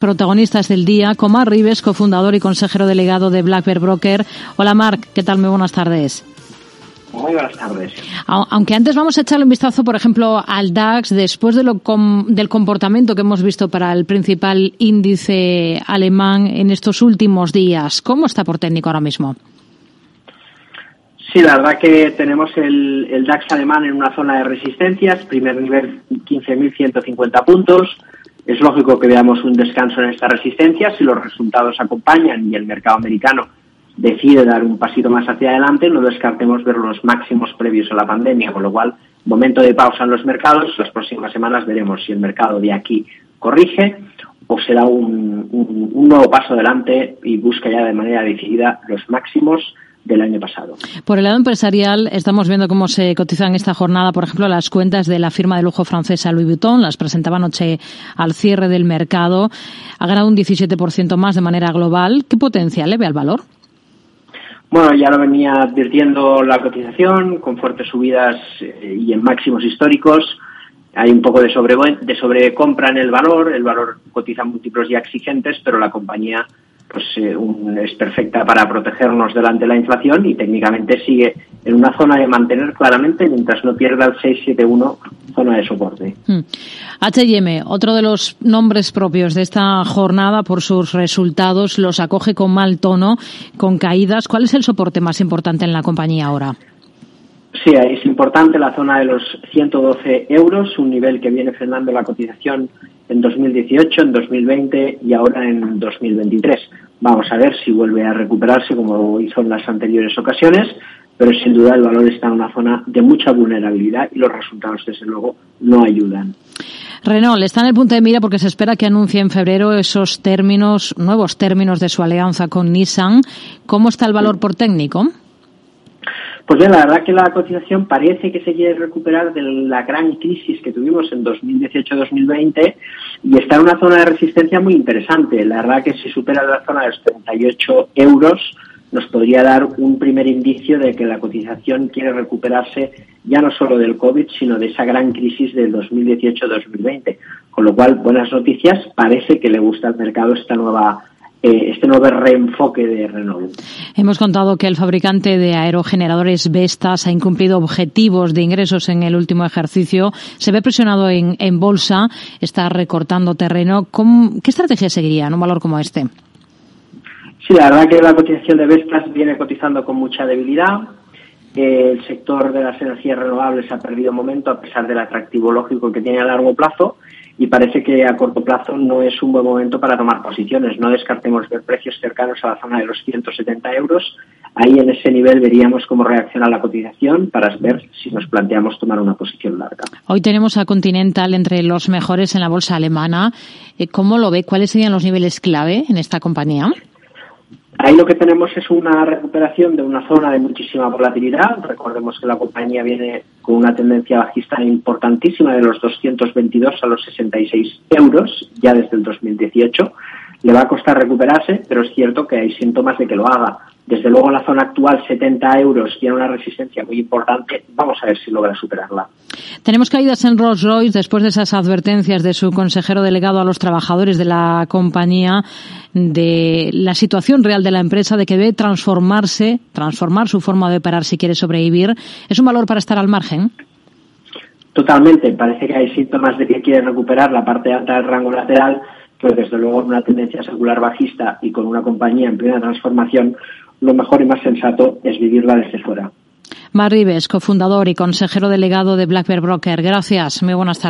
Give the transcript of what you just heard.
protagonistas del día, con Marc Rives, cofundador y consejero delegado de Black Bear Broker. Hola Marc, ¿qué tal? Muy buenas tardes. Muy buenas tardes. Aunque antes vamos a echarle un vistazo, por ejemplo, al DAX, después de lo del comportamiento que hemos visto para el principal índice alemán en estos últimos días. ¿Cómo está por técnico ahora mismo? Sí, la verdad que tenemos el, el DAX alemán en una zona de resistencias, primer nivel 15.150 puntos, es lógico que veamos un descanso en esta resistencia si los resultados acompañan y el mercado americano decide dar un pasito más hacia adelante, no descartemos ver los máximos previos a la pandemia, con lo cual, momento de pausa en los mercados, las próximas semanas veremos si el mercado de aquí corrige o un, un nuevo paso adelante y busca ya de manera decidida los máximos del año pasado. Por el lado empresarial, estamos viendo cómo se cotizan esta jornada, por ejemplo, las cuentas de la firma de lujo francesa Louis Vuitton, las presentaba anoche al cierre del mercado, ha ganado un 17% más de manera global. ¿Qué potencial le ve al valor? Bueno, ya lo venía advirtiendo la cotización, con fuertes subidas eh, y en máximos históricos. Hay un poco de, sobre, de sobrecompra en el valor, el valor cotiza múltiplos ya exigentes, pero la compañía pues eh, es perfecta para protegernos delante de la inflación y técnicamente sigue en una zona de mantener claramente mientras no pierda el 671 zona de soporte. H&M, otro de los nombres propios de esta jornada por sus resultados, los acoge con mal tono, con caídas. ¿Cuál es el soporte más importante en la compañía ahora? Sí, es importante la zona de los 112 euros, un nivel que viene frenando la cotización en 2018, en 2020 y ahora en 2023. Vamos a ver si vuelve a recuperarse como hizo en las anteriores ocasiones, pero sin duda el valor está en una zona de mucha vulnerabilidad y los resultados, desde luego, no ayudan. Renault está en el punto de mira porque se espera que anuncie en febrero esos términos, nuevos términos de su alianza con Nissan. ¿Cómo está el valor por técnico? Pues bien, la verdad que la cotización parece que se quiere recuperar de la gran crisis que tuvimos en 2018-2020 y está en una zona de resistencia muy interesante. La verdad que si supera la zona de los 38 euros nos podría dar un primer indicio de que la cotización quiere recuperarse ya no solo del COVID, sino de esa gran crisis del 2018-2020. Con lo cual, buenas noticias, parece que le gusta al mercado esta nueva este nuevo reenfoque de Renault. Hemos contado que el fabricante de aerogeneradores Vestas ha incumplido objetivos de ingresos en el último ejercicio. Se ve presionado en, en bolsa, está recortando terreno. ¿Qué estrategia seguiría en un valor como este? Sí, la verdad que la cotización de Vestas viene cotizando con mucha debilidad. El sector de las energías renovables ha perdido momento a pesar del atractivo lógico que tiene a largo plazo y parece que a corto plazo no es un buen momento para tomar posiciones. No descartemos ver precios cercanos a la zona de los 170 euros. Ahí en ese nivel veríamos cómo reacciona la cotización para ver si nos planteamos tomar una posición larga. Hoy tenemos a Continental entre los mejores en la bolsa alemana. Eh, ¿Cómo lo ve? ¿Cuáles serían los niveles clave en esta compañía? Ahí lo que tenemos es una recuperación de una zona de muchísima volatilidad. Recordemos que la compañía viene con una tendencia bajista importantísima de los 222 a los 66 euros ya desde el 2018. Le va a costar recuperarse, pero es cierto que hay síntomas de que lo haga. Desde luego, la zona actual, 70 euros, tiene una resistencia muy importante. Vamos a ver si logra superarla. Tenemos caídas en Rolls Royce después de esas advertencias de su consejero delegado a los trabajadores de la compañía de la situación real de la empresa, de que debe transformarse, transformar su forma de operar si quiere sobrevivir. ¿Es un valor para estar al margen? Totalmente. Parece que hay síntomas de que quiere recuperar la parte alta del rango lateral pues desde luego una tendencia secular bajista y con una compañía en plena transformación, lo mejor y más sensato es vivirla desde fuera. Mar Rives, cofundador y consejero delegado de Black Bear Broker. Gracias. Muy buenas tardes.